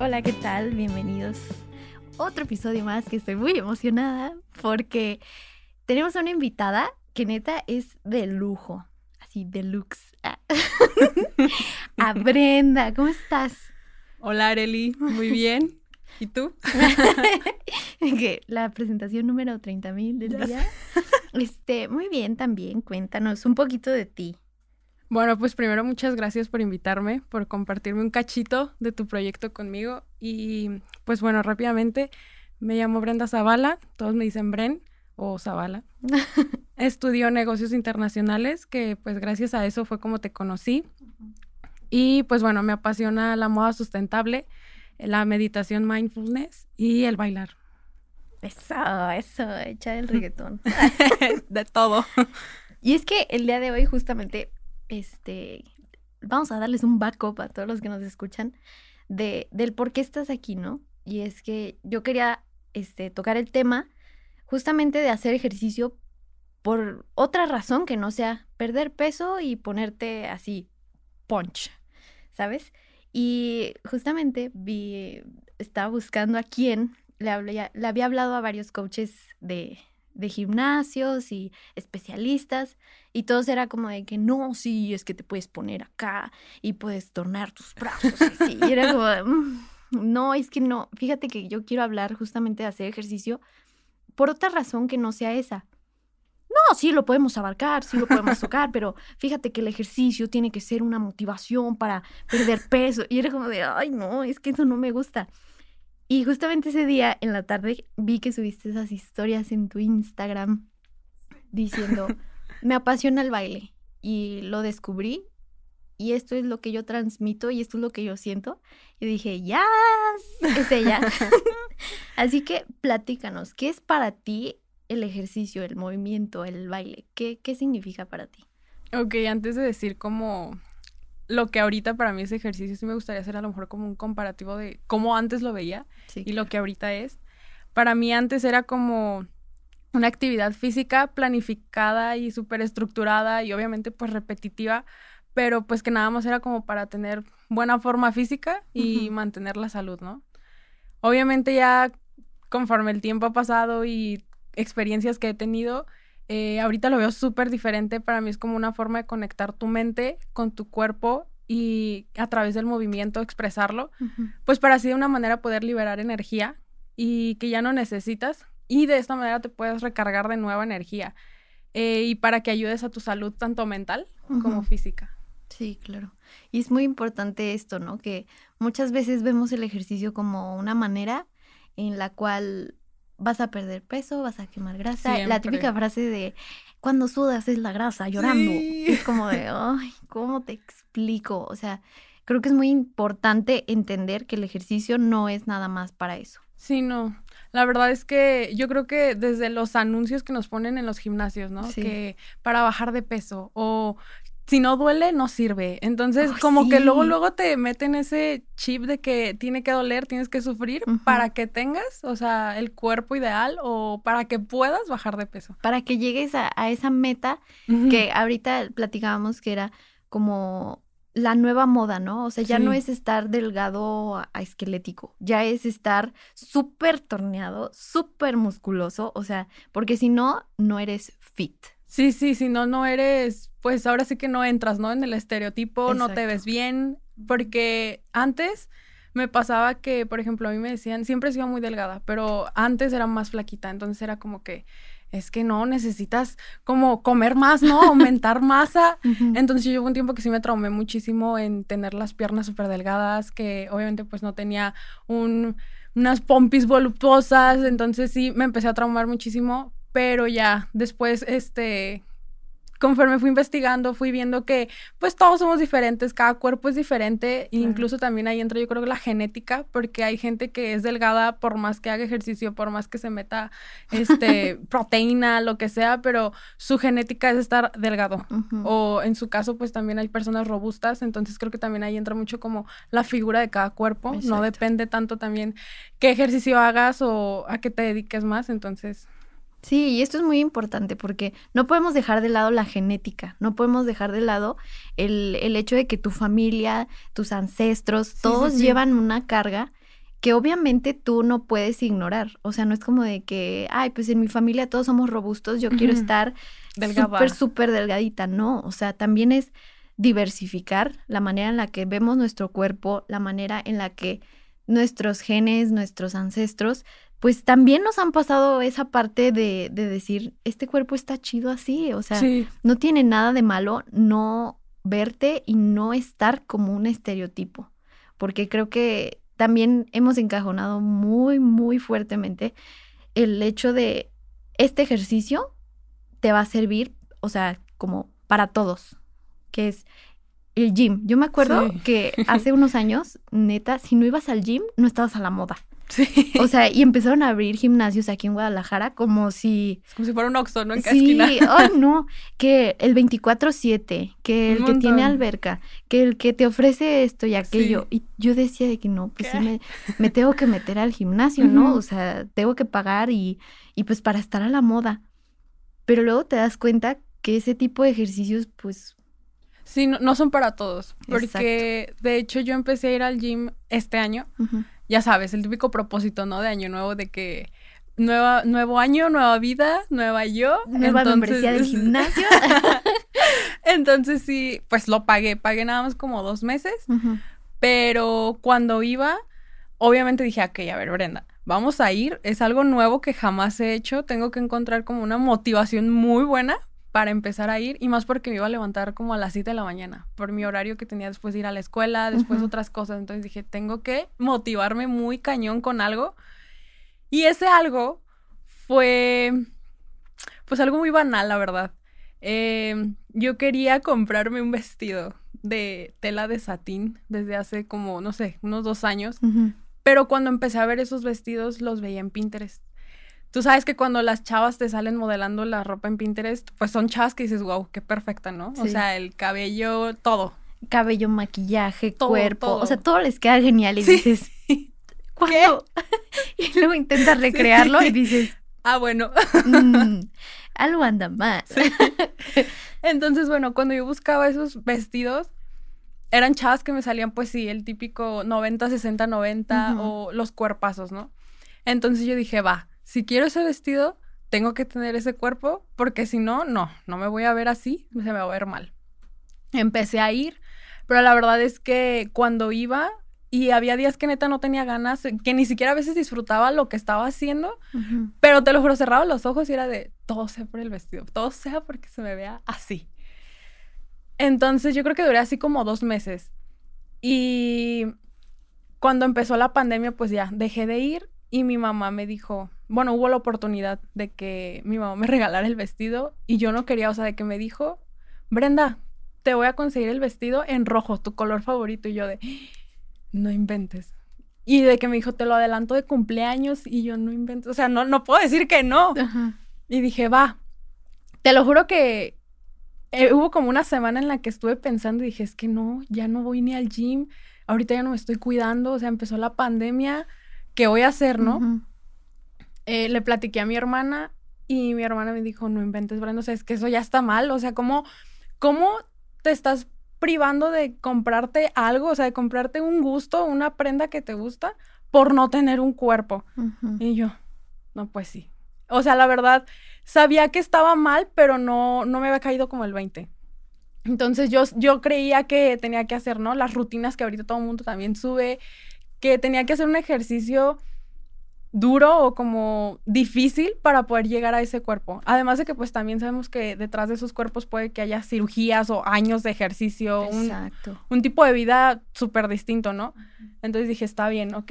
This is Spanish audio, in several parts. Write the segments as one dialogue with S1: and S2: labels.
S1: Hola, ¿qué tal? Bienvenidos. Otro episodio más que estoy muy emocionada porque tenemos a una invitada que neta es de lujo, así deluxe. a Brenda, ¿cómo estás?
S2: Hola, Areli, muy bien. ¿Y tú?
S1: que la presentación número 30.000 del día. Este, muy bien también, cuéntanos un poquito de ti.
S2: Bueno, pues primero muchas gracias por invitarme, por compartirme un cachito de tu proyecto conmigo. Y pues bueno, rápidamente, me llamo Brenda Zavala, todos me dicen Bren o Zavala. Estudió negocios internacionales, que pues gracias a eso fue como te conocí. Y pues bueno, me apasiona la moda sustentable, la meditación mindfulness y el bailar.
S1: Eso, eso, echar el reggaetón.
S2: de todo.
S1: Y es que el día de hoy justamente este, vamos a darles un backup a todos los que nos escuchan de, del por qué estás aquí, ¿no? Y es que yo quería este, tocar el tema justamente de hacer ejercicio por otra razón que no sea perder peso y ponerte así punch, ¿sabes? Y justamente vi, estaba buscando a quién le, hablé, le había hablado a varios coaches de, de gimnasios y especialistas y todos era como de que no, sí, es que te puedes poner acá y puedes tornar tus brazos. Y era como, de, mm, no, es que no, fíjate que yo quiero hablar justamente de hacer ejercicio por otra razón que no sea esa. No, sí lo podemos abarcar, sí lo podemos tocar, pero fíjate que el ejercicio tiene que ser una motivación para perder peso. Y era como de, ay, no, es que eso no me gusta. Y justamente ese día en la tarde vi que subiste esas historias en tu Instagram diciendo, me apasiona el baile y lo descubrí y esto es lo que yo transmito y esto es lo que yo siento. Y dije, ya, es ella. Así que platícanos, ¿qué es para ti el ejercicio, el movimiento, el baile? ¿Qué, qué significa para ti?
S2: Ok, antes de decir cómo lo que ahorita para mí es ejercicio, sí me gustaría hacer a lo mejor como un comparativo de cómo antes lo veía y lo que ahorita es. Para mí antes era como una actividad física planificada y súper estructurada y obviamente pues repetitiva, pero pues que nada más era como para tener buena forma física y mantener la salud, ¿no? Obviamente ya conforme el tiempo ha pasado y experiencias que he tenido, eh, ahorita lo veo súper diferente. Para mí es como una forma de conectar tu mente con tu cuerpo y a través del movimiento expresarlo, pues para así de una manera poder liberar energía y que ya no necesitas y de esta manera te puedes recargar de nueva energía eh, y para que ayudes a tu salud tanto mental como física.
S1: Sí, claro. Y es muy importante esto, ¿no? Que muchas veces vemos el ejercicio como una manera en la cual vas a perder peso, vas a quemar grasa. La típica frase de cuando sudas es la grasa llorando. Es como de, ay, ¿cómo te explico? O sea, creo que es muy importante entender que el ejercicio no es nada más para eso.
S2: Sí, no. La verdad es que yo creo que desde los anuncios que nos ponen en los gimnasios, ¿no? Que para bajar de peso o si no duele, no sirve. Entonces, como que luego, luego te meten ese chip de que tiene que doler, tienes que sufrir para que tengas, o sea, el cuerpo ideal o para que puedas bajar de peso.
S1: Para que llegues a, esa meta que ahorita platicábamos que era como la nueva moda, ¿no? O sea, ya no es estar delgado a, esquelético, ya es estar súper torneado, súper musculoso, o sea, porque si no, no eres fit.
S2: Sí, sí, si no, no eres, pues ahora sí que no entras, ¿no? En el estereotipo, no te ves bien, porque antes me pasaba que, por ejemplo, a mí me decían, siempre he sido muy delgada, pero antes era más flaquita, entonces era como que, es que no, necesitas como comer más, ¿no? Aumentar masa. Entonces yo hubo un tiempo que sí me traumé muchísimo en tener las piernas súper delgadas, que obviamente pues no tenía un, unas pompis voluptuosas, entonces sí me empecé a traumar muchísimo, pero ya después, este, conforme fui investigando, fui viendo que pues todos somos diferentes, cada cuerpo es diferente, e incluso también ahí entra yo creo que la genética, porque hay gente que es delgada por más que haga ejercicio, por más que se meta este proteína, lo que sea, pero su genética es estar delgado. O en su caso pues también hay personas robustas, entonces creo que también ahí entra mucho como la figura de cada cuerpo, no depende tanto también qué ejercicio hagas o a qué te dediques más, entonces
S1: Sí, y esto es muy importante porque no podemos dejar de lado la genética, no podemos dejar de lado el, el hecho de que tu familia, tus ancestros, todos llevan una carga que obviamente tú no puedes ignorar. O sea, no es como de que, ay, pues en mi familia todos somos robustos, yo quiero estar súper, súper delgadita. No, o sea, también es diversificar la manera en la que vemos nuestro cuerpo, la manera en la que nuestros genes, nuestros ancestros pues también nos han pasado esa parte de, de decir, este cuerpo está chido así, o sea, no tiene nada de malo no verte y no estar como un estereotipo, porque creo que también hemos encajonado muy, muy fuertemente el hecho de este ejercicio te va a servir, o sea, como para todos, que es el gym. Yo me acuerdo que hace unos años, neta, si no ibas al gym, no estabas a la moda. Sí. O sea, y empezaron a abrir gimnasios aquí en Guadalajara como si...
S2: Como si fuera un Oxxo, ¿no? En
S1: sí, ay, no, que el 24-7, que el que tiene alberca, que el que te ofrece esto y aquello. Y yo decía de que no, pues sí me, me, tengo que meter al gimnasio, ¿no? O sea, tengo que pagar y, y pues para estar a la moda. Pero luego te das cuenta que ese tipo de ejercicios, pues...
S2: Sí, no, son para todos. Porque de hecho yo empecé a ir al gym este año ya sabes, el típico propósito, ¿no? De año nuevo, de que nueva, nuevo año, nueva vida, nueva yo.
S1: Nueva membresía del gimnasio.
S2: Entonces sí, pues lo pagué, pagué nada más como dos meses, pero cuando iba, obviamente dije, ok, a ver, Brenda, vamos a ir, es algo nuevo que jamás he hecho, tengo que encontrar como una motivación muy buena para empezar a ir y más porque me iba a levantar como a las 7 de la mañana por mi horario que tenía después de ir a la escuela, después otras cosas. Entonces dije, tengo que motivarme muy cañón con algo. Y ese algo fue pues algo muy banal, la verdad. Em, yo quería comprarme un vestido de tela de satín desde hace como, no sé, unos dos años. Pero cuando empecé a ver esos vestidos, los veía en Pinterest. Tú sabes que cuando las chavas te salen modelando la ropa en Pinterest, pues son chavas que dices, wow, qué perfecta, ¿no? O sea, el cabello, todo.
S1: Cabello, maquillaje, cuerpo. O sea, todo les queda genial y dices, ¿cuándo? y luego intentas recrearlo y dices,
S2: ah, bueno.
S1: Mm, algo anda más.
S2: Entonces, bueno, cuando yo buscaba esos vestidos, eran chavas que me salían, pues sí, el típico 90, 60, 90 o los cuerpazos, ¿no? Entonces yo dije, va, si quiero ese vestido, tengo que tener ese cuerpo, porque si no, no, no me voy a ver así, se me va a ver mal. Empecé a ir, pero la verdad es que cuando iba y había días que neta no tenía ganas, que ni siquiera a veces disfrutaba lo que estaba haciendo, pero te lo juro, cerraba los ojos y era de todo sea por el vestido, todo sea porque se me vea así. Entonces yo creo que duré así como dos meses. Y cuando empezó la pandemia, pues ya dejé de ir y mi mamá me dijo, bueno, hubo la oportunidad de que mi mamá me regalara el vestido y yo no quería, o sea, de que me dijo, Brenda, te voy a conseguir el vestido en rojo, tu color favorito. Y yo de, no inventes. Y de que me dijo, te lo adelanto de cumpleaños y yo no invento, o sea, no, no puedo decir que no. Y dije, va, te lo juro que eh, hubo como una semana en la que estuve pensando y dije, es que no, ya no voy ni al gym, ahorita ya no me estoy cuidando, o sea, empezó la pandemia ¿qué voy a hacer, no? Eh, le platiqué a mi hermana y mi hermana me dijo, no inventes, Brenda, o sea, es que eso ya está mal, o sea, ¿cómo, cómo te estás privando de comprarte algo, o sea, de comprarte un gusto, una prenda que te gusta por no tener un cuerpo? Y yo, no, pues sí. O sea, la verdad, sabía que estaba mal, pero no, no me había caído como el 20. Entonces yo, yo creía que tenía que hacer, ¿no? Las rutinas que ahorita todo el mundo también sube, que tenía que hacer un ejercicio duro o como difícil para poder llegar a ese cuerpo. Además de que pues también sabemos que detrás de esos cuerpos puede que haya cirugías o años de ejercicio, un, un, tipo de vida súper distinto, ¿no? Entonces dije, está bien, ok,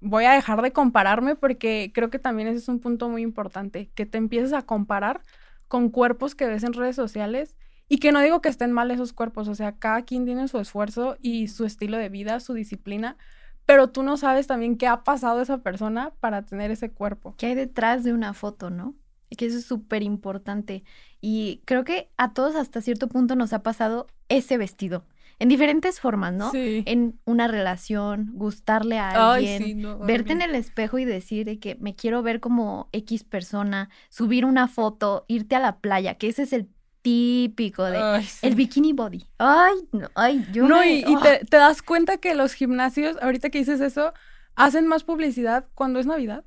S2: voy a dejar de compararme porque creo que también ese es un punto muy importante, que te empieces a comparar con cuerpos que ves en redes sociales y que no digo que estén mal esos cuerpos, o sea, cada quien tiene su esfuerzo y su estilo de vida, su disciplina, pero tú no sabes también qué ha pasado esa persona para tener ese cuerpo.
S1: ¿Qué hay detrás de una foto, no? Que eso es súper importante. Y creo que a todos hasta cierto punto nos ha pasado ese vestido. En diferentes formas, ¿no?
S2: Sí.
S1: En una relación, gustarle a alguien, verte en el espejo y decir de que me quiero ver como X persona, subir una foto, irte a la playa, que ese es el típico de el bikini body. Ay, no, ay, yo
S2: No, y, oh. te, das cuenta que los gimnasios, ahorita que dices eso, hacen más publicidad cuando es Navidad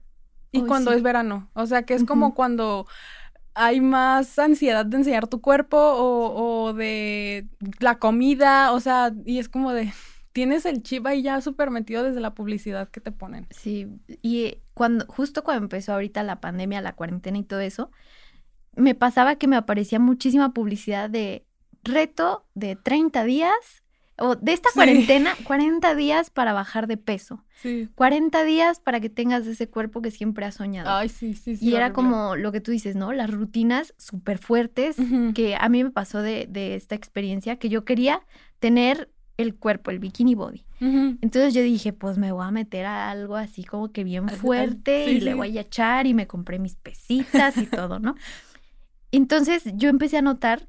S2: y cuando es verano. O sea, que es como cuando hay más ansiedad de enseñar tu cuerpo o, o, de la comida, o sea, y es como de tienes el chip ahí ya súper metido desde la publicidad que te ponen.
S1: Sí, y cuando justo cuando empezó ahorita la pandemia, la cuarentena y todo eso, me pasaba que me aparecía muchísima publicidad de reto de 30 días o de esta cuarentena, 40 días para bajar de peso.
S2: Sí.
S1: 40 días para que tengas ese cuerpo que siempre has soñado.
S2: Ay, sí, sí, sí.
S1: Y era como lo que tú dices, ¿no? Las rutinas súper fuertes que a mí me pasó de, de, esta experiencia, que yo quería tener el cuerpo, el bikini body. Entonces yo dije, pues me voy a meter a algo así como que bien fuerte y le voy a echar y me compré mis pesitas y todo, ¿no? Entonces yo empecé a notar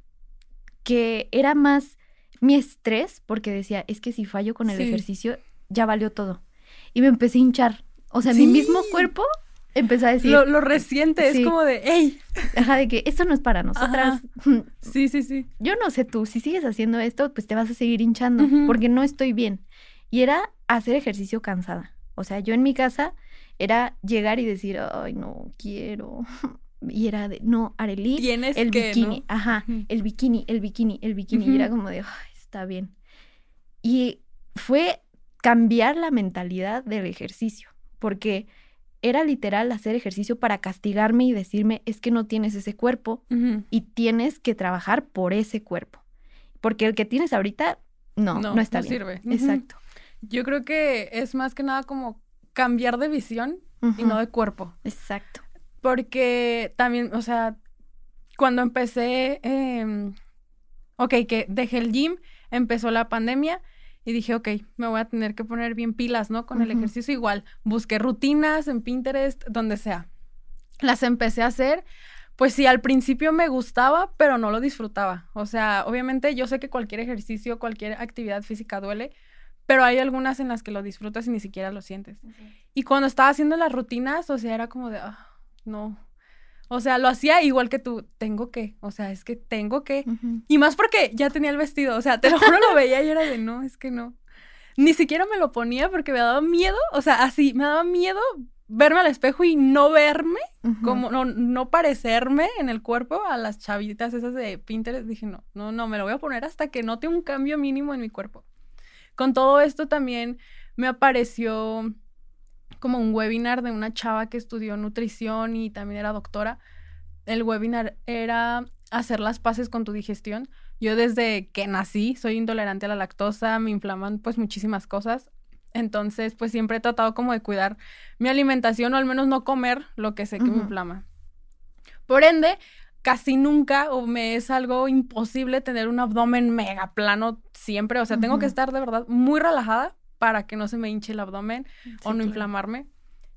S1: que era más mi estrés, porque decía, es que si fallo con el ejercicio, ya valió todo. Y me empecé a hinchar. O sea, mi mismo cuerpo empezó a decir.
S2: Lo, lo reciente es como de, ¡ey!
S1: Ajá, de que esto no es para nosotras.
S2: Sí, sí, sí.
S1: Yo no sé tú, si sigues haciendo esto, pues te vas a seguir hinchando, porque no estoy bien. Y era hacer ejercicio cansada. O sea, yo en mi casa era llegar y decir, ay, no quiero, y era de, no, Arely, el
S2: que,
S1: bikini, ajá, el bikini, el bikini, el bikini, y era como de, está bien. Y fue cambiar la mentalidad del ejercicio, porque era literal hacer ejercicio para castigarme y decirme, es que no tienes ese cuerpo y tienes que trabajar por ese cuerpo, porque el que tienes ahorita, no, no, está bien.
S2: sirve.
S1: Exacto.
S2: Yo creo que es más que nada como cambiar de visión y no de cuerpo.
S1: Exacto.
S2: Porque también, o sea, cuando empecé, eh, ok, que dejé el gym, empezó la pandemia y dije, ok, me voy a tener que poner bien pilas, ¿no? Con el ejercicio igual. Busqué rutinas en Pinterest, donde sea. Las empecé a hacer. Pues sí, al principio me gustaba, pero no lo disfrutaba. O sea, obviamente yo sé que cualquier ejercicio, cualquier actividad física duele, pero hay algunas en las que lo disfrutas y ni siquiera lo sientes. Y cuando estaba haciendo las rutinas, o sea, era como de, ah, no. O sea, lo hacía igual que tú, tengo que, o sea, es que tengo que. Y más porque ya tenía el vestido, o sea, te lo juro, lo veía y era de, no, es que no. Ni siquiera me lo ponía porque me daba miedo, o sea, así, me daba miedo verme al espejo y no verme, como no, no parecerme en el cuerpo a las chavitas esas de Pinterest. Dije, no, no, no, me lo voy a poner hasta que note un cambio mínimo en mi cuerpo. Con todo esto también me apareció como un webinar de una chava que estudió nutrición y también era doctora. El webinar era hacer las paces con tu digestión. Yo desde que nací soy intolerante a la lactosa, me inflaman pues muchísimas cosas. Entonces, pues siempre he tratado como de cuidar mi alimentación o al menos no comer lo que sé que me inflama. Por ende, casi nunca o me es algo imposible tener un abdomen mega plano siempre. O sea, tengo que estar de verdad muy relajada para que no se me hinche el abdomen o no inflamarme.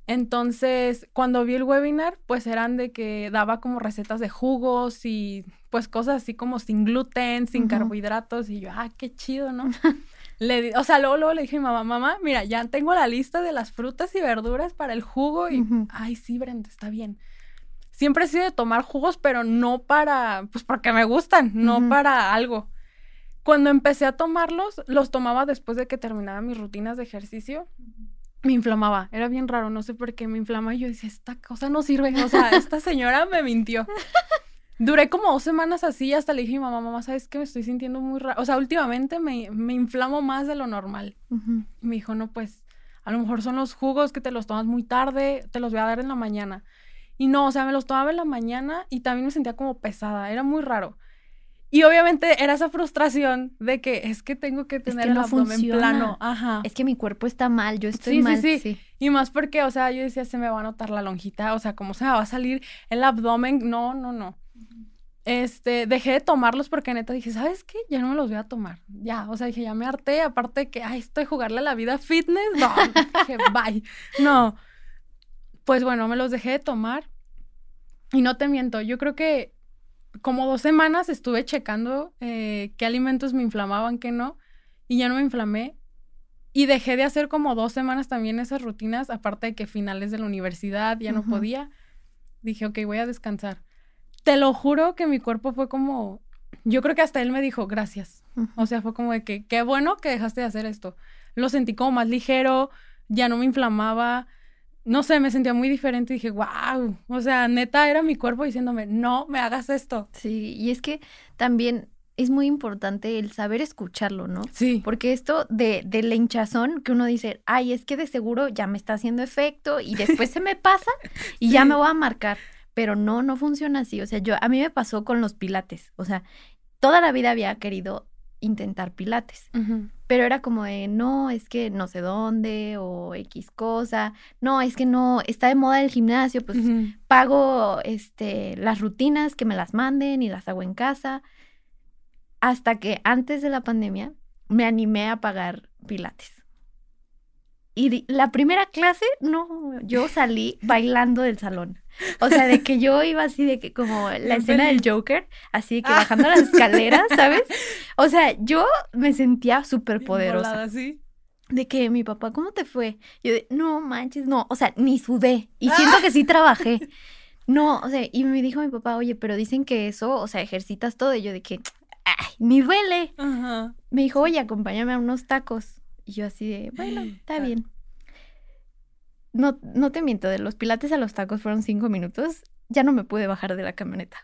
S2: Entonces, cuando vi el webinar, pues eran de que daba como recetas de jugos y pues cosas así como sin gluten, sin carbohidratos y yo, ah, qué chido, ¿no? le o sea, luego, luego le dije a mi mamá, mamá, mira, ya tengo la lista de las frutas y verduras para el jugo y, ay, sí, Brenda, está bien. Siempre he sido de tomar jugos, pero no para, pues porque me gustan, no para algo. Cuando empecé a tomarlos, los tomaba después de que terminaba mis rutinas de ejercicio. Me inflamaba, era bien raro, no sé por qué me inflama. Y yo decía, esta cosa no sirve, o sea, esta señora me mintió. Duré como dos semanas así, hasta le dije a mi mamá, mamá, ¿sabes qué? Me estoy sintiendo muy raro. O sea, últimamente me, me inflamo más de lo normal. Y me dijo, no, pues, a lo mejor son los jugos que te los tomas muy tarde, te los voy a dar en la mañana. Y no, o sea, me los tomaba en la mañana y también me sentía como pesada, era muy raro. Y obviamente era esa frustración de que es que tengo que tener el abdomen plano. Ajá.
S1: Es que mi cuerpo está mal, yo estoy mal. Sí, sí,
S2: Y más porque, o sea, yo decía, se me va a notar la lonjita, o sea, ¿cómo se me va a salir el abdomen? No, no, no. este, dejé de tomarlos porque neta dije, ¿sabes qué? Ya no me los voy a tomar. Ya, o sea, dije, ya me harté, aparte de que, ay, estoy jugarle a la vida fitness, no, dije, bye. No. Pues bueno, me los dejé de tomar. Y no te miento, yo creo que como dos semanas estuve checando eh, qué alimentos me inflamaban, qué no, y ya no me inflamé. Y dejé de hacer como dos semanas también esas rutinas, aparte de que finales de la universidad ya no podía. Dije, ok, voy a descansar te lo juro que mi cuerpo fue como, yo creo que hasta él me dijo, gracias. O sea, fue como de que, qué bueno que dejaste de hacer esto. Lo sentí como más ligero, ya no me inflamaba, no sé, me sentía muy diferente y dije, wow, o sea, neta era mi cuerpo diciéndome, no me hagas esto.
S1: Sí, y es que también es muy importante el saber escucharlo, ¿no?
S2: Sí.
S1: Porque esto de, de la hinchazón que uno dice, ay, es que de seguro ya me está haciendo efecto y después se me pasa y ya me voy a marcar pero no, no funciona así. O sea, yo, a mí me pasó con los pilates. O sea, toda la vida había querido intentar pilates. Pero era como de, no, es que no sé dónde o X cosa. No, es que no, está de moda el gimnasio, pues pago este, las rutinas que me las manden y las hago en casa. Hasta que antes de la pandemia me animé a pagar pilates. Y la primera clase, no, yo salí bailando del salón. O sea, de que yo iba así, de que como la escena del Joker, así de que bajando las escaleras, ¿sabes? O sea, yo me sentía súper poderosa. De que mi papá, ¿cómo te fue? Yo de, no manches, no, o sea, ni sudé. Y siento que sí trabajé. No, o sea, y me dijo mi papá, oye, pero dicen que eso, o sea, ejercitas todo. Y yo de que, ay, ni duele. Me dijo, oye, acompáñame a unos tacos. Y yo así de, bueno, está bien no, no te miento, de los pilates a los tacos fueron cinco minutos, ya no me pude bajar de la camioneta.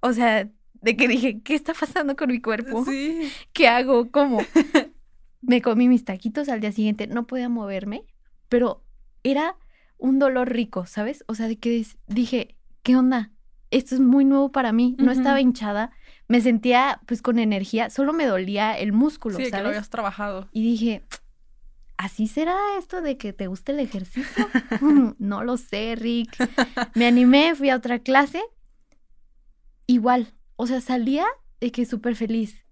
S1: O sea, de que dije, ¿qué está pasando con mi cuerpo?
S2: Sí.
S1: ¿Qué hago? ¿Cómo? me comí mis taquitos al día siguiente, no podía moverme, pero era un dolor rico, ¿sabes? O sea, de que dije, ¿qué onda? Esto es muy nuevo para mí, no estaba hinchada, me sentía pues con energía, solo me dolía el músculo,
S2: sí,
S1: ¿sabes?
S2: que lo habías trabajado.
S1: Y dije, ¿así será esto de que te guste el ejercicio? no lo sé, Rick. Me animé, fui a otra clase. Igual, o sea, salía de que súper feliz.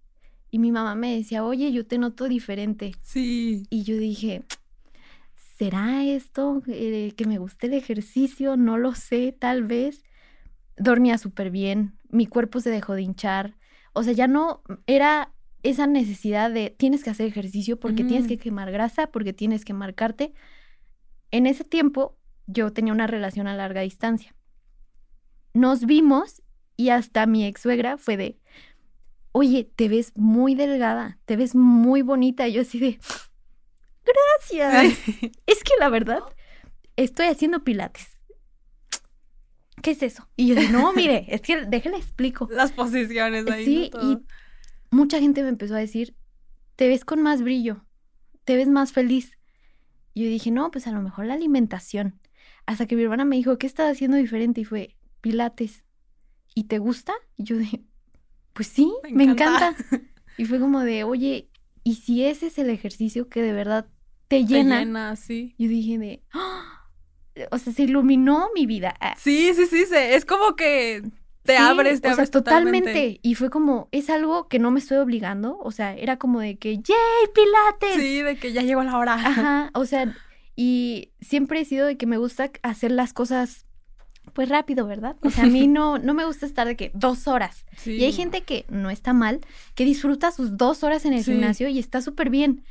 S1: Y mi mamá me decía, oye, yo te noto diferente.
S2: Sí.
S1: Y yo dije, ¿será esto eh, que me guste el ejercicio? No lo sé, tal vez. Dormía súper bien, mi cuerpo se dejó de hinchar. O sea, ya no era esa necesidad de tienes que hacer ejercicio porque tienes que quemar grasa, porque tienes que marcarte. En ese tiempo yo tenía una relación a larga distancia. Nos vimos y hasta mi ex suegra fue de, oye, te ves muy delgada, te ves muy bonita. Y yo así de, gracias. Es que la verdad, estoy haciendo pilates. ¿Qué es eso? Y yo de, no, mire, es que déjale explico.
S2: Las posiciones ahí.
S1: Sí, y mucha gente me empezó a decir, te ves con más brillo, te ves más feliz. Y yo dije, no, pues a lo mejor la alimentación. Hasta que mi hermana me dijo, ¿qué estás haciendo diferente? Y fue, pilates. ¿Y te gusta? Y yo dije, pues sí, me encanta. Y fue como de, oye, ¿y si ese es el ejercicio que de verdad te llena?
S2: Te llena, sí.
S1: Yo dije de, ¡Ah! o sea, se iluminó mi vida.
S2: Sí, sí, sí, es como que te abres, te abres totalmente.
S1: Y fue como, es algo que no me estoy obligando. O sea, era como de que, ¡yay, pilates!
S2: Sí, de que ya llegó la hora.
S1: Ajá, o sea, y siempre he sido de que me gusta hacer las cosas pues rápido, ¿verdad? O sea, a mí no, no me gusta estar de que dos horas. Y hay gente que no está mal, que disfruta sus dos horas en el gimnasio y está súper bien.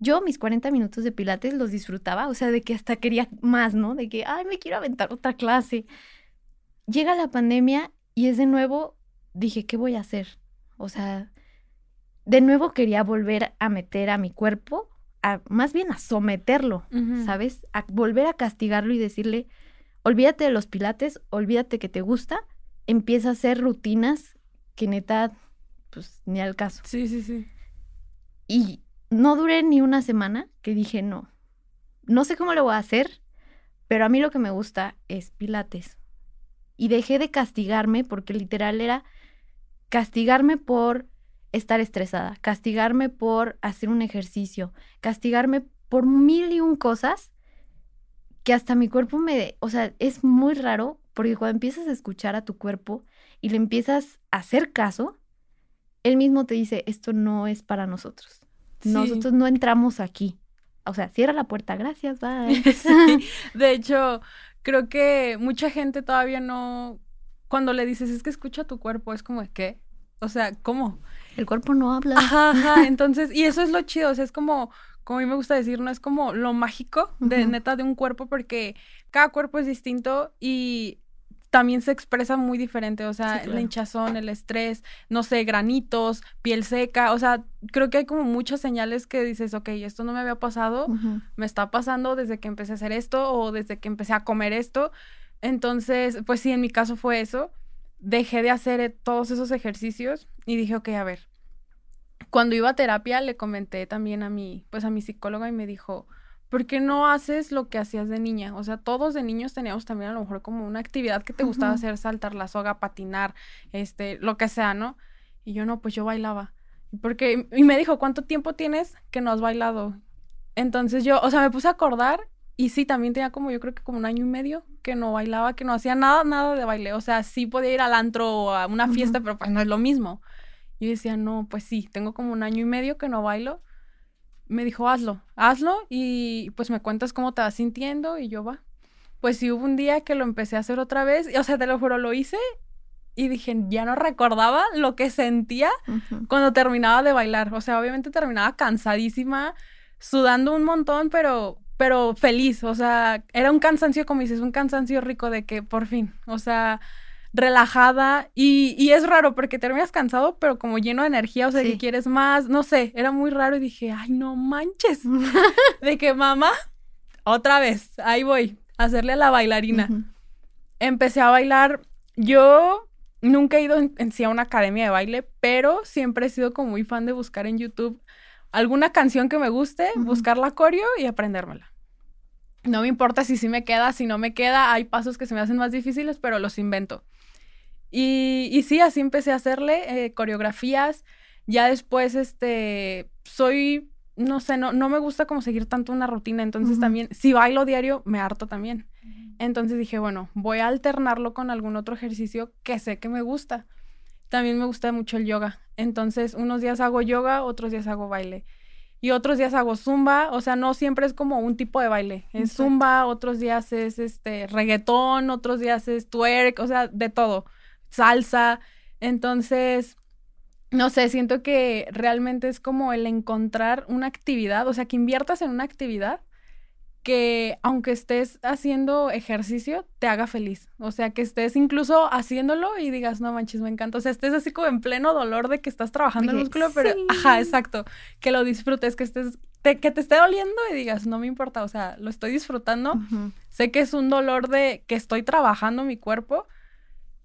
S1: Yo mis 40 minutos de pilates los disfrutaba, o sea, de que hasta quería más, ¿no? De que, ay, me quiero aventar otra clase. Llega la pandemia y es de nuevo, dije, ¿qué voy a hacer? O sea, de nuevo quería volver a meter a mi cuerpo, a, más bien a someterlo, ¿sabes? A volver a castigarlo y decirle, olvídate de los pilates, olvídate que te gusta, empieza a hacer rutinas que neta, pues ni al caso.
S2: Sí, sí, sí.
S1: Y no duré ni una semana que dije, no, no sé cómo lo voy a hacer, pero a mí lo que me gusta es pilates y dejé de castigarme porque literal era castigarme por estar estresada, castigarme por hacer un ejercicio, castigarme por mil y un cosas que hasta mi cuerpo me, o sea, es muy raro, Porque cuando empiezas a escuchar a tu cuerpo y le empiezas a hacer caso, él mismo te dice, esto no es para nosotros. Nosotros no entramos aquí. O sea, cierra la puerta, gracias, bye.
S2: De hecho, creo que mucha gente todavía no, cuando le dices, es que escucha tu cuerpo, es como, ¿qué? O sea, ¿cómo?
S1: El cuerpo no habla.
S2: Ajá, ajá. Entonces, y eso es lo chido, o sea, es como, como a mí me gusta decir, no es como lo mágico de neta de un cuerpo, porque cada cuerpo es distinto y también se expresa muy diferente, o sea, la hinchazón, el estrés, no sé, granitos, piel seca, o sea, creo que hay como muchas señales que dices, ok, esto no me había pasado, me está pasando desde que empecé a hacer esto o desde que empecé a comer esto. Entonces, pues sí, en mi caso fue eso. Dejé de hacer eh, todos esos ejercicios y dije, ok, a ver. Cuando iba a terapia le comenté también a mi, pues a mi psicóloga y me dijo, ¿por qué no haces lo que hacías de niña? O sea, todos de niños teníamos también a lo mejor como una actividad que te gustaba hacer, saltar la soga, patinar, este, lo que sea, ¿no? Y yo no, pues yo bailaba. Porque, y me dijo, ¿cuánto tiempo tienes que no has bailado? Entonces yo, o sea, me puse a acordar y sí, también tenía como, yo creo que como un año y medio que no bailaba, que no hacía nada, nada de baile. O sea, sí podía ir al antro o a una fiesta, pero pues no es lo mismo. Y yo decía, no, pues sí, tengo como un año y medio que no bailo me dijo, hazlo, hazlo y pues me cuentas cómo te vas sintiendo y yo va. Pues sí hubo un día que lo empecé a hacer otra vez, y, o sea, te lo juro, lo hice y dije, ya no recordaba lo que sentía cuando terminaba de bailar. O sea, obviamente terminaba cansadísima, sudando un montón, pero, pero feliz. O sea, era un cansancio, como dices, un cansancio rico de que por fin, o sea, relajada y, y, es raro porque terminas cansado, pero como lleno de energía, o sea, que quieres más, no sé, era muy raro y dije, ay, no manches, de que mamá, otra vez, ahí voy, a hacerle a la bailarina. Empecé a bailar, yo nunca he ido en, sí a una academia de baile, pero siempre he sido como muy fan de buscar en YouTube alguna canción que me guste, buscar la coreo y aprendérmela. No me importa si sí me queda, si no me queda, hay pasos que se me hacen más difíciles, pero los invento. Y, y sí, así empecé a hacerle eh, coreografías. Ya después, este, soy, no sé, no, no me gusta como seguir tanto una rutina. Entonces también, si bailo diario, me harto también. Entonces dije, bueno, voy a alternarlo con algún otro ejercicio que sé que me gusta. También me gusta mucho el yoga. Entonces, unos días hago yoga, otros días hago baile. Y otros días hago zumba, o sea, no siempre es como un tipo de baile. Es zumba, otros días es este reggaetón, otros días es twerk, o sea, de todo salsa. Entonces, no sé, siento que realmente es como el encontrar una actividad, o sea, que inviertas en una actividad que aunque estés haciendo ejercicio, te haga feliz. O sea, que estés incluso haciéndolo y digas, no manches, me encanta. O sea, estés así como en pleno dolor de que estás trabajando el músculo, pero, ajá, exacto, que lo disfrutes, que estés, que te esté doliendo y digas, no me importa, o sea, lo estoy disfrutando. Sé que es un dolor de que estoy trabajando mi cuerpo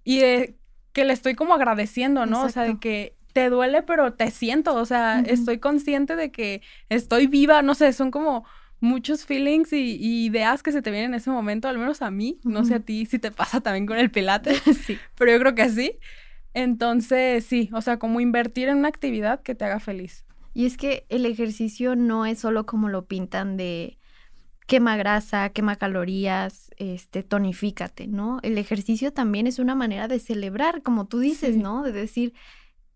S2: y de que le estoy como agradeciendo, ¿no? O sea, de que te duele, pero te siento, o sea, estoy consciente de que estoy viva, no sé, son como muchos feelings y, ideas que se te vienen en ese momento, al menos a mí, no sé a ti si te pasa también con el pilate, sí. pero yo creo que sí. Entonces, sí, o sea, como invertir en una actividad que te haga feliz.
S1: Y es que el ejercicio no es solo como lo pintan de quema grasa, quema calorías, este, tonifícate, ¿no? El ejercicio también es una manera de celebrar, como tú dices, ¿no? De decir,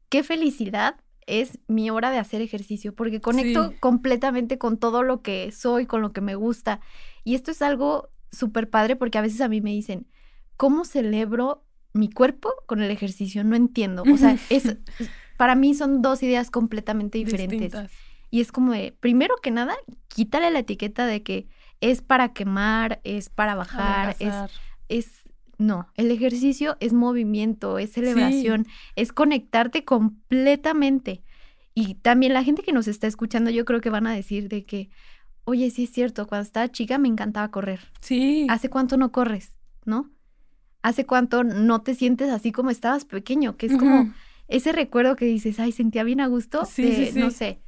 S1: qué felicidad es mi hora de hacer ejercicio, porque conecto completamente con todo lo que soy, con lo que me gusta. Y esto es algo súper padre porque a veces a mí me dicen, ¿cómo celebro mi cuerpo con el ejercicio? No entiendo. O sea, es, para mí son dos ideas completamente diferentes. Y es como de, primero que nada, quítale la etiqueta de que es para quemar, es para bajar, es, es, no, el ejercicio es movimiento, es celebración, es conectarte completamente. Y también la gente que nos está escuchando, yo creo que van a decir de que, oye, sí es cierto, cuando estaba chica me encantaba correr.
S2: Sí.
S1: ¿Hace cuánto no corres? ¿No? ¿Hace cuánto no te sientes así como estabas pequeño? Que es como ese recuerdo que dices, ay, sentía bien a gusto. Sí, sí, No sé,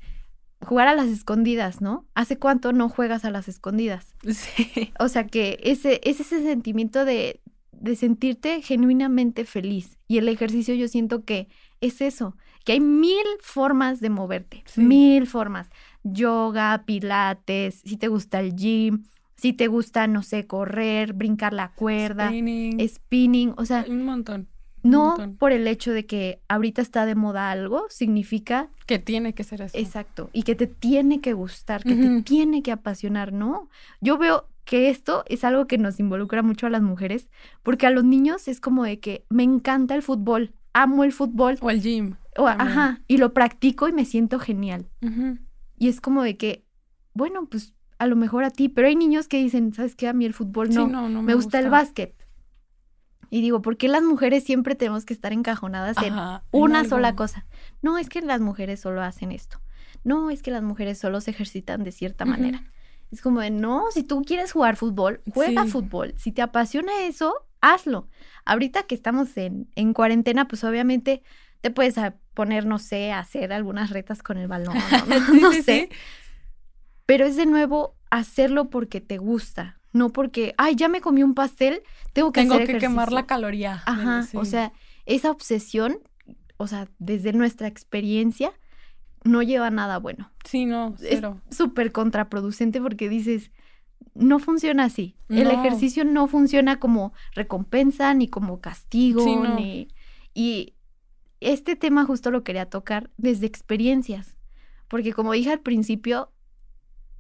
S1: jugar a las escondidas, ¿no? ¿Hace cuánto no juegas a las escondidas? Sí. O sea que ese es ese sentimiento de, de sentirte genuinamente feliz. Y el ejercicio yo siento que es eso, que hay mil formas de moverte, mil formas. Yoga, pilates, si te gusta el gym, Si te gusta, no sé, correr, brincar la cuerda, spinning, spinning o sea,
S2: un montón.
S1: No por el hecho de que ahorita está de moda algo, significa...
S2: Que tiene que ser así.
S1: Exacto. Y que te tiene que gustar, que te tiene que apasionar, ¿no? Yo veo que esto es algo que nos involucra mucho a las mujeres, porque a los niños es como de que me encanta el fútbol, amo el fútbol.
S2: O el gym.
S1: O, ajá, y lo practico y me siento genial. Y es como de que, bueno, pues a lo mejor a ti, pero hay niños que dicen, ¿sabes qué? A mí el fútbol no, no, me, gusta, el básquet. Y digo, ¿por qué las mujeres siempre tenemos que estar encajonadas en una sola cosa? No, es que las mujeres solo hacen esto. No, es que las mujeres solo se ejercitan de cierta manera. Es como de, no, si tú quieres jugar fútbol, juega fútbol. Si te apasiona eso, hazlo. Ahorita que estamos en, en cuarentena, pues obviamente te puedes poner, no sé, a hacer algunas retas con el balón, no, sé. Pero es de nuevo hacerlo porque te gusta, no porque, ay, ya me comí un pastel, tengo que
S2: tengo que quemar la caloría.
S1: Ajá, o sea, esa obsesión, o sea, desde nuestra experiencia, no lleva nada bueno.
S2: Sí, no, cero.
S1: Es súper contraproducente porque dices, no funciona así. El ejercicio no funciona como recompensa, ni como castigo, ni... Y este tema justo lo quería tocar desde experiencias, porque como dije al principio,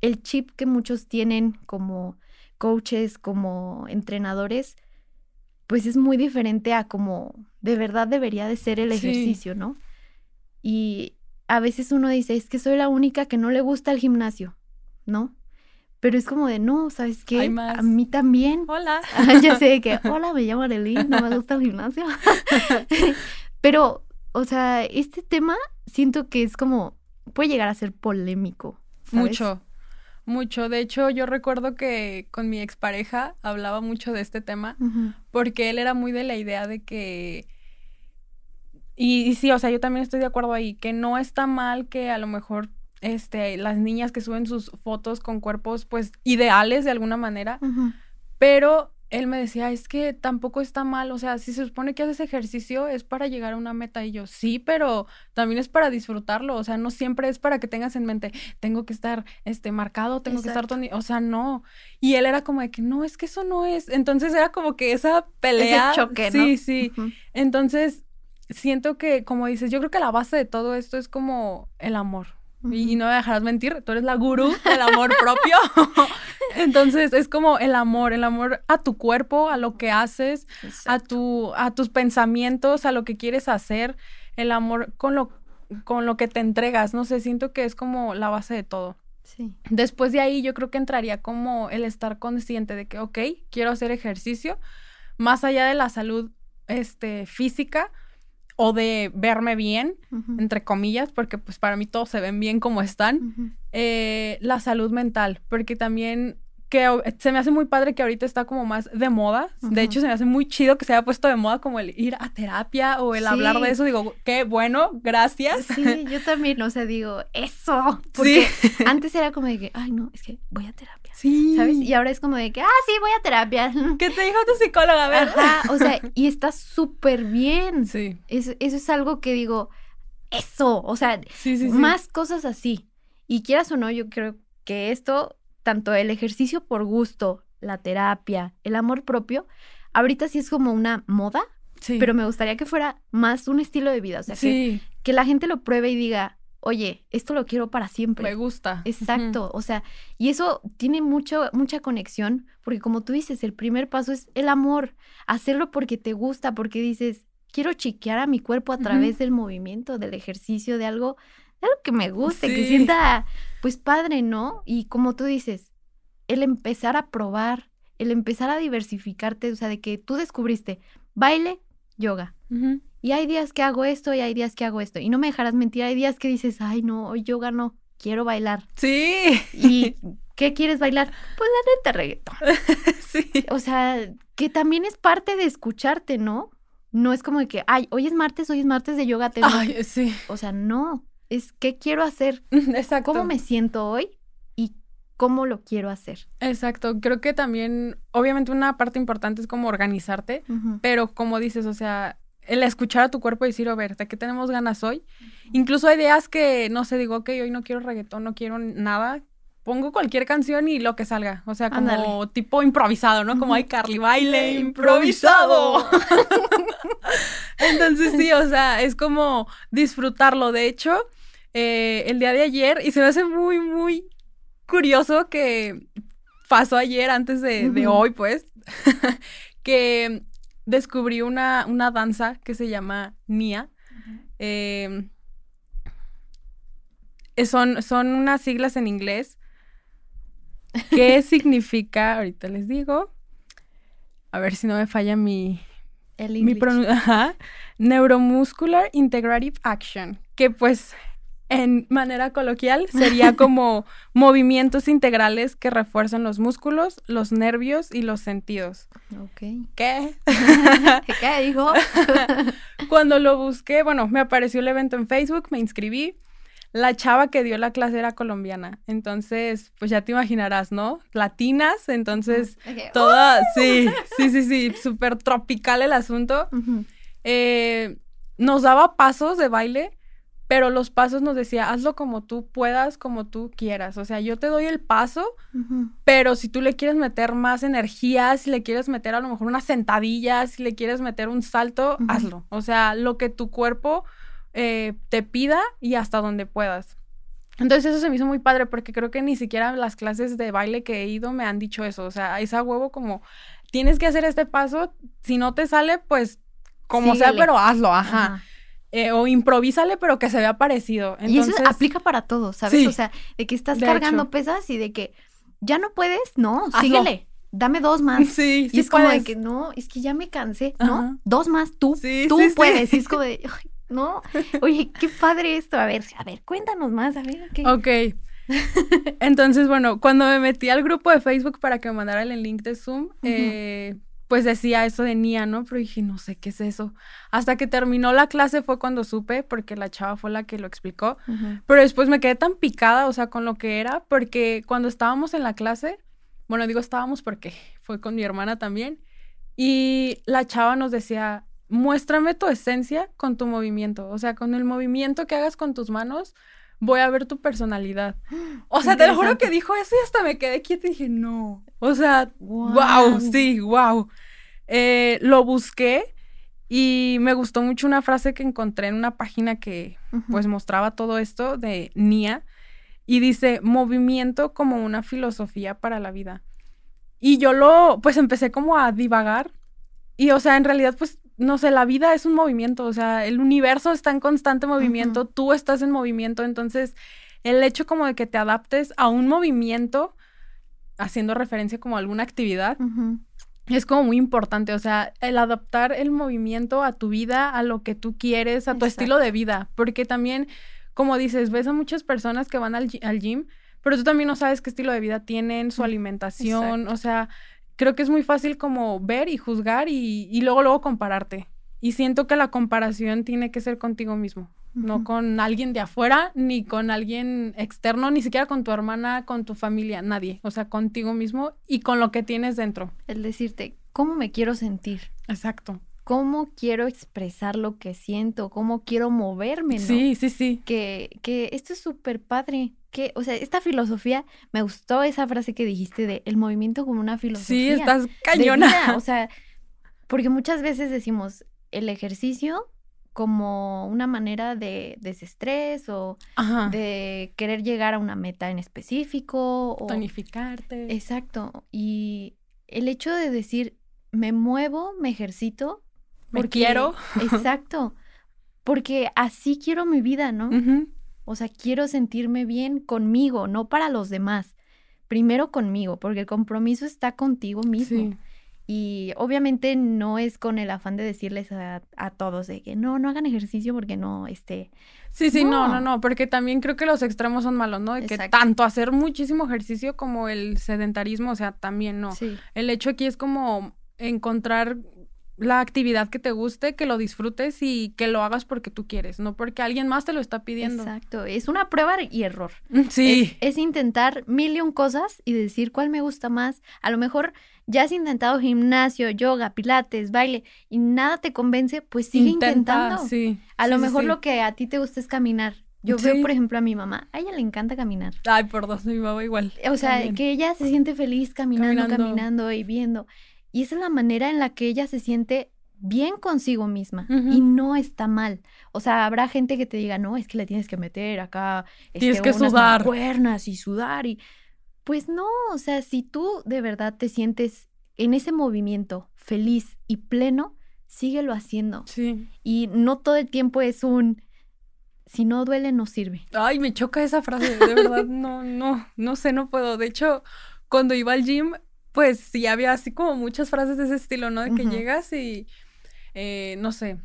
S1: el chip que muchos tienen como coaches, como entrenadores, pues es muy diferente a como de verdad debería de ser el ejercicio, ¿no? Y a veces uno dice, es que soy la única que no le gusta el gimnasio, ¿no? Pero es como de, no, ¿sabes qué? A mí también.
S2: Hola.
S1: ya sé que, hola, me llamo Arely, no me gusta el gimnasio. Pero, o sea, este tema siento que es como, puede llegar a ser polémico.
S2: Mucho. Mucho. De hecho, yo recuerdo que con mi expareja hablaba mucho de este tema porque él era muy de la idea de que... Y, sí, o sea, yo también estoy de acuerdo ahí, que no está mal que a lo mejor este, las niñas que suben sus fotos con cuerpos pues ideales de alguna manera, pero él me decía, es que tampoco está mal, o sea, si se supone que haces ejercicio es para llegar a una meta y yo, sí, pero también es para disfrutarlo, o sea, no siempre es para que tengas en mente, tengo que estar, este, marcado, tengo que estar, o sea, no. Y él era como de que, no, es que eso no es, entonces era como que esa pelea.
S1: Ese choque,
S2: Sí, sí. Entonces, siento que, como dices, yo creo que la base de todo esto es como el amor. Y, no me dejarás mentir, tú eres la gurú del amor propio. Entonces es como el amor, el amor a tu cuerpo, a lo que haces, a tu, a tus pensamientos, a lo que quieres hacer, el amor con lo, con lo que te entregas. No sé, siento que es como la base de todo.
S1: Sí.
S2: Después de ahí yo creo que entraría como el estar consciente de que, ok, quiero hacer ejercicio, más allá de la salud este, física, o de verme bien, entre comillas, porque pues para mí todos se ven bien como están, eh, la salud mental, porque también que se me hace muy padre que ahorita está como más de moda. De hecho, se me hace muy chido que se haya puesto de moda como el ir a terapia o el hablar de eso. Digo, qué bueno, gracias.
S1: Sí, yo también, o sea, digo, eso. Porque antes era como de que, ay, no, es que voy a terapia. Sí. ¿Sabes? Y ahora es como de que, ah, sí, voy a terapia.
S2: ¿Qué te dijo tu psicóloga?
S1: ¿verdad? o sea, y está súper bien. Sí. Eso, eso es algo que digo, eso. O sea, más cosas así. Y quieras o no, yo creo que esto tanto el ejercicio por gusto, la terapia, el amor propio, ahorita sí es como una moda, pero me gustaría que fuera más un estilo de vida, o sea, que, que, la gente lo pruebe y diga, oye, esto lo quiero para siempre.
S2: Me gusta.
S1: Exacto, o sea, y eso tiene mucho, mucha conexión, porque como tú dices, el primer paso es el amor, hacerlo porque te gusta, porque dices, quiero chiquear a mi cuerpo a través del movimiento, del ejercicio, de algo algo que me guste, que sienta pues padre, ¿no? Y como tú dices, el empezar a probar, el empezar a diversificarte, o sea, de que tú descubriste baile, yoga. Y hay días que hago esto y hay días que hago esto. Y no me dejarás mentir, hay días que dices, ay, no, hoy yoga no, quiero bailar.
S2: Sí.
S1: ¿Y qué quieres bailar? Pues la neta reggaetón. sí. O sea, que también es parte de escucharte, ¿no? No es como de que, ay, hoy es martes, hoy es martes de yoga.
S2: Ay, sí.
S1: O sea, no es qué quiero hacer, Exacto. cómo me siento hoy y cómo lo quiero hacer.
S2: Exacto, creo que también, obviamente una parte importante es como organizarte, pero como dices, o sea, el escuchar a tu cuerpo y decir, a ver, ¿de qué tenemos ganas hoy? Incluso hay ideas que, no sé, digo, ok, hoy no quiero reggaetón, no quiero nada, pongo cualquier canción y lo que salga. O sea, como tipo improvisado, ¿no? Como hay Carly baile improvisado. Entonces sí, o sea, es como disfrutarlo. De hecho, eh, el día de ayer, y se me hace muy, muy curioso que pasó ayer antes de, hoy, pues, que descubrí una, una, danza que se llama Nia. Em, son, son unas siglas en inglés ¿Qué significa? Ahorita les digo. A ver si no me falla mi.
S1: El mi
S2: Neuromuscular Integrative Action. Que pues en manera coloquial sería como movimientos integrales que refuerzan los músculos, los nervios y los sentidos.
S1: Ok.
S2: ¿Qué?
S1: ¿Qué dijo?
S2: Cuando lo busqué, bueno, me apareció el evento en Facebook, me inscribí la chava que dio la clase era colombiana. Entonces, pues ya te imaginarás, ¿no? Latinas, entonces toda, sí, sí, sí, sí, súper tropical el asunto. Eh, nos daba pasos de baile, pero los pasos nos decía, hazlo como tú puedas, como tú quieras. O sea, yo te doy el paso, pero si tú le quieres meter más energía, si le quieres meter a lo mejor una sentadilla, si le quieres meter un salto, hazlo. O sea, lo que tu cuerpo eh, te pida y hasta donde puedas. Entonces eso se me hizo muy padre porque creo que ni siquiera las clases de baile que he ido me han dicho eso. O sea, esa huevo como tienes que hacer este paso, si no te sale, pues como sea, pero hazlo, ajá. Eh, o improvísale, pero que se vea parecido.
S1: y eso aplica para todo, ¿sabes? o sea, de que estás cargando pesas y de que ya no puedes, no, síguele. Dame dos más.
S2: Sí,
S1: y es como de que no, es que ya me cansé, ¿no? Dos más, tú, tú puedes. Y es como de, ¿no? Oye, qué padre esto. A ver, a ver, cuéntanos más, a ver. ¿qué?
S2: Ok. Entonces, bueno, cuando me metí al grupo de Facebook para que me mandaran el link de Zoom, eh, pues decía eso de Nia, ¿no? Pero dije, no sé qué es eso. Hasta que terminó la clase fue cuando supe, porque la chava fue la que lo explicó. Pero después me quedé tan picada, o sea, con lo que era, porque cuando estábamos en la clase, bueno, digo estábamos porque fue con mi hermana también, y la chava nos decía, muéstrame tu esencia con tu movimiento. O sea, con el movimiento que hagas con tus manos, voy a ver tu personalidad. O sea, te lo juro que dijo eso y hasta me quedé quieta y dije, no. O sea, wow, sí, wow. Eh, lo busqué y me gustó mucho una frase que encontré en una página que pues mostraba todo esto de Nia y dice movimiento como una filosofía para la vida. Y yo lo, pues empecé como a divagar y o sea, en realidad pues no sé, la vida es un movimiento, o sea, el universo está en constante movimiento, tú estás en movimiento, entonces el hecho como de que te adaptes a un movimiento, haciendo referencia como a alguna actividad, es como muy importante, o sea, el adaptar el movimiento a tu vida, a lo que tú quieres, a tu estilo de vida, porque también, como dices, ves a muchas personas que van al, al gym, pero tú también no sabes qué estilo de vida tienen, su alimentación, o sea, creo que es muy fácil como ver y juzgar y, luego luego compararte. Y siento que la comparación tiene que ser contigo mismo, no con alguien de afuera, ni con alguien externo, ni siquiera con tu hermana, con tu familia, nadie. O sea, contigo mismo y con lo que tienes dentro.
S1: El decirte, ¿cómo me quiero sentir?
S2: Exacto.
S1: ¿Cómo quiero expresar lo que siento? ¿Cómo quiero moverme?
S2: Sí, sí, sí.
S1: Que, que esto es súper padre o sea, esta filosofía, me gustó esa frase que dijiste de el movimiento como una filosofía.
S2: Sí, estás cañona.
S1: o sea, porque muchas veces decimos el ejercicio como una manera de desestrés o de querer llegar a una meta en específico. O...
S2: Tonificarte.
S1: Exacto. Y el hecho de decir, me muevo, me ejercito.
S2: Me quiero.
S1: Exacto. Porque así quiero mi vida, ¿no? O sea, quiero sentirme bien conmigo, no para los demás. Primero conmigo, porque el compromiso está contigo mismo. Y obviamente no es con el afán de decirles a, todos de que no, no hagan ejercicio porque no, este...
S2: Sí, sí, no. no, no, porque también creo que los extremos son malos, ¿no? De que tanto hacer muchísimo ejercicio como el sedentarismo, o sea, también no. Sí. El hecho aquí es como encontrar la actividad que te guste, que lo disfrutes y que lo hagas porque tú quieres, no porque alguien más te lo está pidiendo.
S1: Exacto, es una prueba y error.
S2: Sí.
S1: Es, intentar mil y un cosas y decir cuál me gusta más. A lo mejor ya has intentado gimnasio, yoga, pilates, baile y nada te convence, pues sigue intentando.
S2: Sí.
S1: A lo mejor lo que a ti te gusta es caminar. Yo veo, por ejemplo, a mi mamá, a ella le encanta caminar.
S2: Ay, por dos, mi mamá igual.
S1: O sea, que ella se siente feliz caminando, caminando, y viendo. Y esa es la manera en la que ella se siente bien consigo misma y no está mal. O sea, habrá gente que te diga, no, es que le tienes que meter acá.
S2: Tienes este, que sudar.
S1: Cuernas y sudar y... Pues no, o sea, si tú de verdad te sientes en ese movimiento feliz y pleno, síguelo haciendo.
S2: Sí.
S1: Y no todo el tiempo es un si no duele no sirve.
S2: Ay, me choca esa frase, de verdad, no, no, no sé, no puedo. De hecho, cuando iba al gym, pues sí había así como muchas frases de ese estilo, ¿no? De que llegas y, eh, no sé,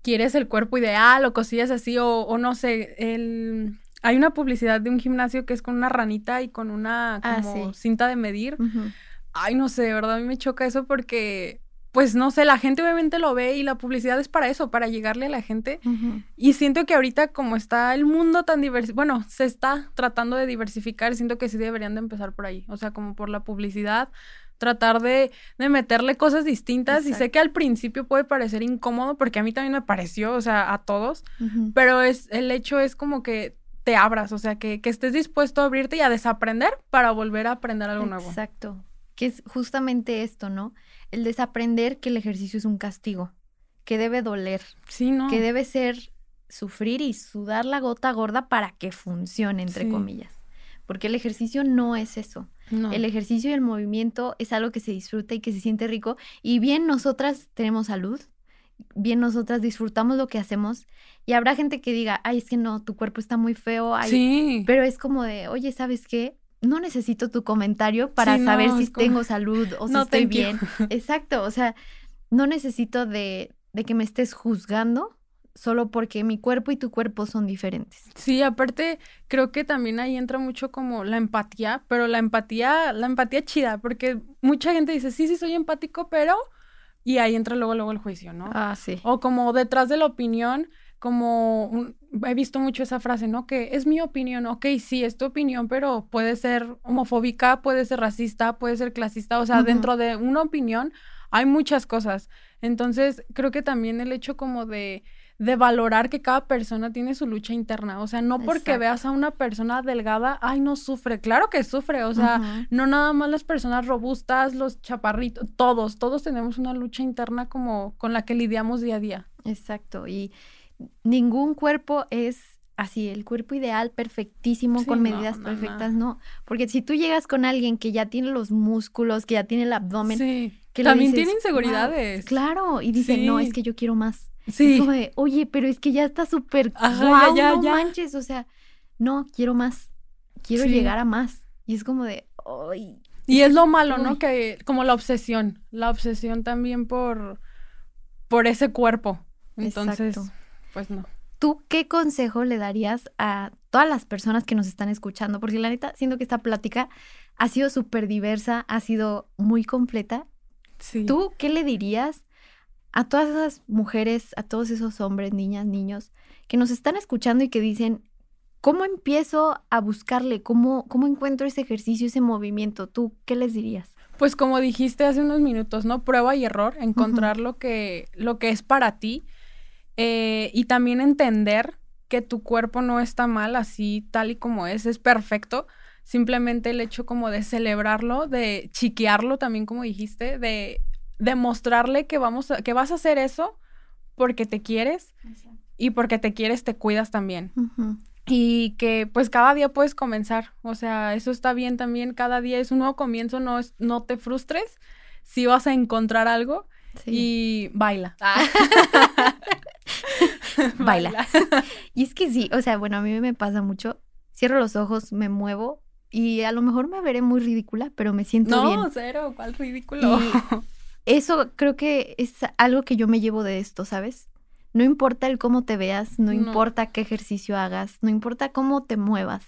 S2: quieres el cuerpo ideal o cosillas así, o, o, no sé, el... Hay una publicidad de un gimnasio que es con una ranita y con una ah, como cinta de medir. Ay, no sé, de verdad, a mí me choca eso porque pues no sé, la gente obviamente lo ve y la publicidad es para eso, para llegarle a la gente. Y siento que ahorita como está el mundo tan diverso, bueno, se está tratando de diversificar, siento que sí deberían de empezar por ahí, o sea, como por la publicidad, tratar de, de meterle cosas distintas y sé que al principio puede parecer incómodo porque a mí también me pareció, o sea, a todos, pero es el hecho es como que te abras, o sea, que, que estés dispuesto a abrirte y a desaprender para volver a aprender algo nuevo.
S1: Exacto, que es justamente esto, ¿no? El desaprender que el ejercicio es un castigo, que debe doler,
S2: sí, ¿no?
S1: que debe ser sufrir y sudar la gota gorda para que funcione, entre comillas. Porque el ejercicio no es eso. El ejercicio y el movimiento es algo que se disfruta y que se siente rico. Y bien nosotras tenemos salud, bien nosotras disfrutamos lo que hacemos. Y habrá gente que diga, ay, es que no, tu cuerpo está muy feo.
S2: sí.
S1: Pero es como de, oye, ¿sabes qué? No necesito tu comentario para saber si tengo salud o si estoy bien. Exacto, o sea, no necesito de, de que me estés juzgando solo porque mi cuerpo y tu cuerpo son diferentes.
S2: Sí, aparte creo que también ahí entra mucho como la empatía, pero la empatía, la empatía chida, porque mucha gente dice, sí, sí, soy empático, pero... Y ahí entra luego, luego el juicio, ¿no?
S1: Ah, sí.
S2: O como detrás de la opinión, como he visto mucho esa frase, ¿no? Que es mi opinión, ok, sí, es tu opinión, pero puede ser homofóbica, puede ser racista, puede ser clasista, o sea, dentro de una opinión hay muchas cosas. Entonces, creo que también el hecho como de, de valorar que cada persona tiene su lucha interna, o sea, no porque veas a una persona delgada, ay, no sufre, claro que sufre, o sea, no nada más las personas robustas, los chaparritos, todos, todos tenemos una lucha interna como con la que lidiamos día a día.
S1: Exacto, y ningún cuerpo es así, el cuerpo ideal, perfectísimo, con medidas perfectas, no, Porque si tú llegas con alguien que ya tiene los músculos, que ya tiene el abdomen,
S2: que también tiene inseguridades.
S1: claro, y dice, no, es que yo quiero más. Sí. como de, oye, pero es que ya está súper wow, ya, no manches, o sea, no, quiero más, quiero llegar a más. Y es como de, ay.
S2: Y es lo malo, ¿no? Que como la obsesión, la obsesión también por, por ese cuerpo. Entonces, pues no.
S1: ¿Tú qué consejo le darías a todas las personas que nos están escuchando? Porque la neta, siento que esta plática ha sido súper diversa, ha sido muy completa.
S2: Sí.
S1: ¿Tú qué le dirías a todas esas mujeres, a todos esos hombres, niñas, niños que nos están escuchando y que dicen, ¿cómo empiezo a buscarle? ¿Cómo, cómo encuentro ese ejercicio, ese movimiento? ¿Tú qué les dirías?
S2: Pues como dijiste hace unos minutos, ¿no? Prueba y error, encontrar lo, que, lo que es para ti eh, y también entender que tu cuerpo no está mal así tal y como es, es perfecto. Simplemente el hecho como de celebrarlo, de chiquearlo también como dijiste, de demostrarle que vamos a, que vas a hacer eso porque te quieres y porque te quieres te cuidas también. Y que pues cada día puedes comenzar, o sea, eso está bien también, cada día es un nuevo comienzo, no, es, no te frustres si vas a encontrar algo y baila. Ah.
S1: baila. y es que sí, o sea, bueno, a mí me pasa mucho. Cierro los ojos, me muevo y a lo mejor me veré muy ridícula, pero me siento bien.
S2: No, cero, ¿cuál ridículo?
S1: eso creo que es algo que yo me llevo de esto, ¿sabes? No importa el cómo te veas, no, importa qué ejercicio hagas, no importa cómo te muevas.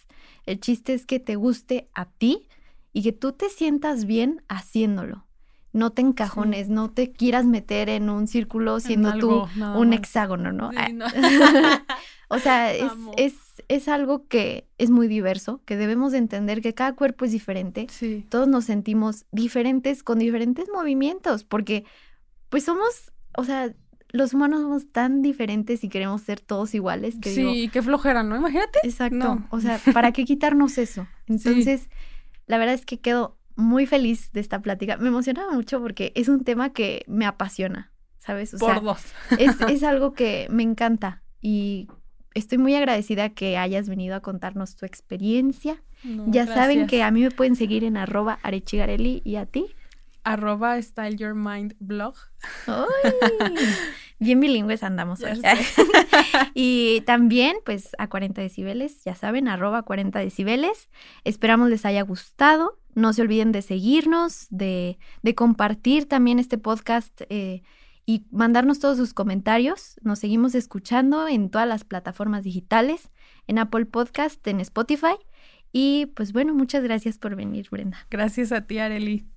S1: El chiste es que te guste a ti y que tú te sientas bien haciéndolo no te encajones, no te quieras meter en un círculo siendo tú un hexágono, ¿no? Ah. o sea, es, es, es, algo que es muy diverso, que debemos entender que cada cuerpo es diferente. Todos nos sentimos diferentes con diferentes movimientos, porque pues somos, o sea, los humanos somos tan diferentes y queremos ser todos iguales que
S2: Sí, qué flojera, ¿no? Imagínate.
S1: Exacto. O sea, ¿para qué quitarnos eso? Entonces, la verdad es que quedo muy feliz de esta plática. Me emocionaba mucho porque es un tema que me apasiona, ¿sabes?
S2: O Por dos.
S1: es, es algo que me encanta y estoy muy agradecida que hayas venido a contarnos tu experiencia. ya saben que a mí me pueden seguir en arroba arechigarelli y a ti.
S2: Arroba Style Your Mind blog.
S1: bien bilingües andamos hoy. y también, pues, a 40 decibeles, ya saben, arroba 40 decibeles. Esperamos les haya gustado. No se olviden de seguirnos, de, de compartir también este podcast. Eh, y mandarnos todos sus comentarios. Nos seguimos escuchando en todas las plataformas digitales, en Apple Podcast, en Spotify. Y pues bueno, muchas gracias por venir, Brenda.
S2: Gracias a ti, Areli.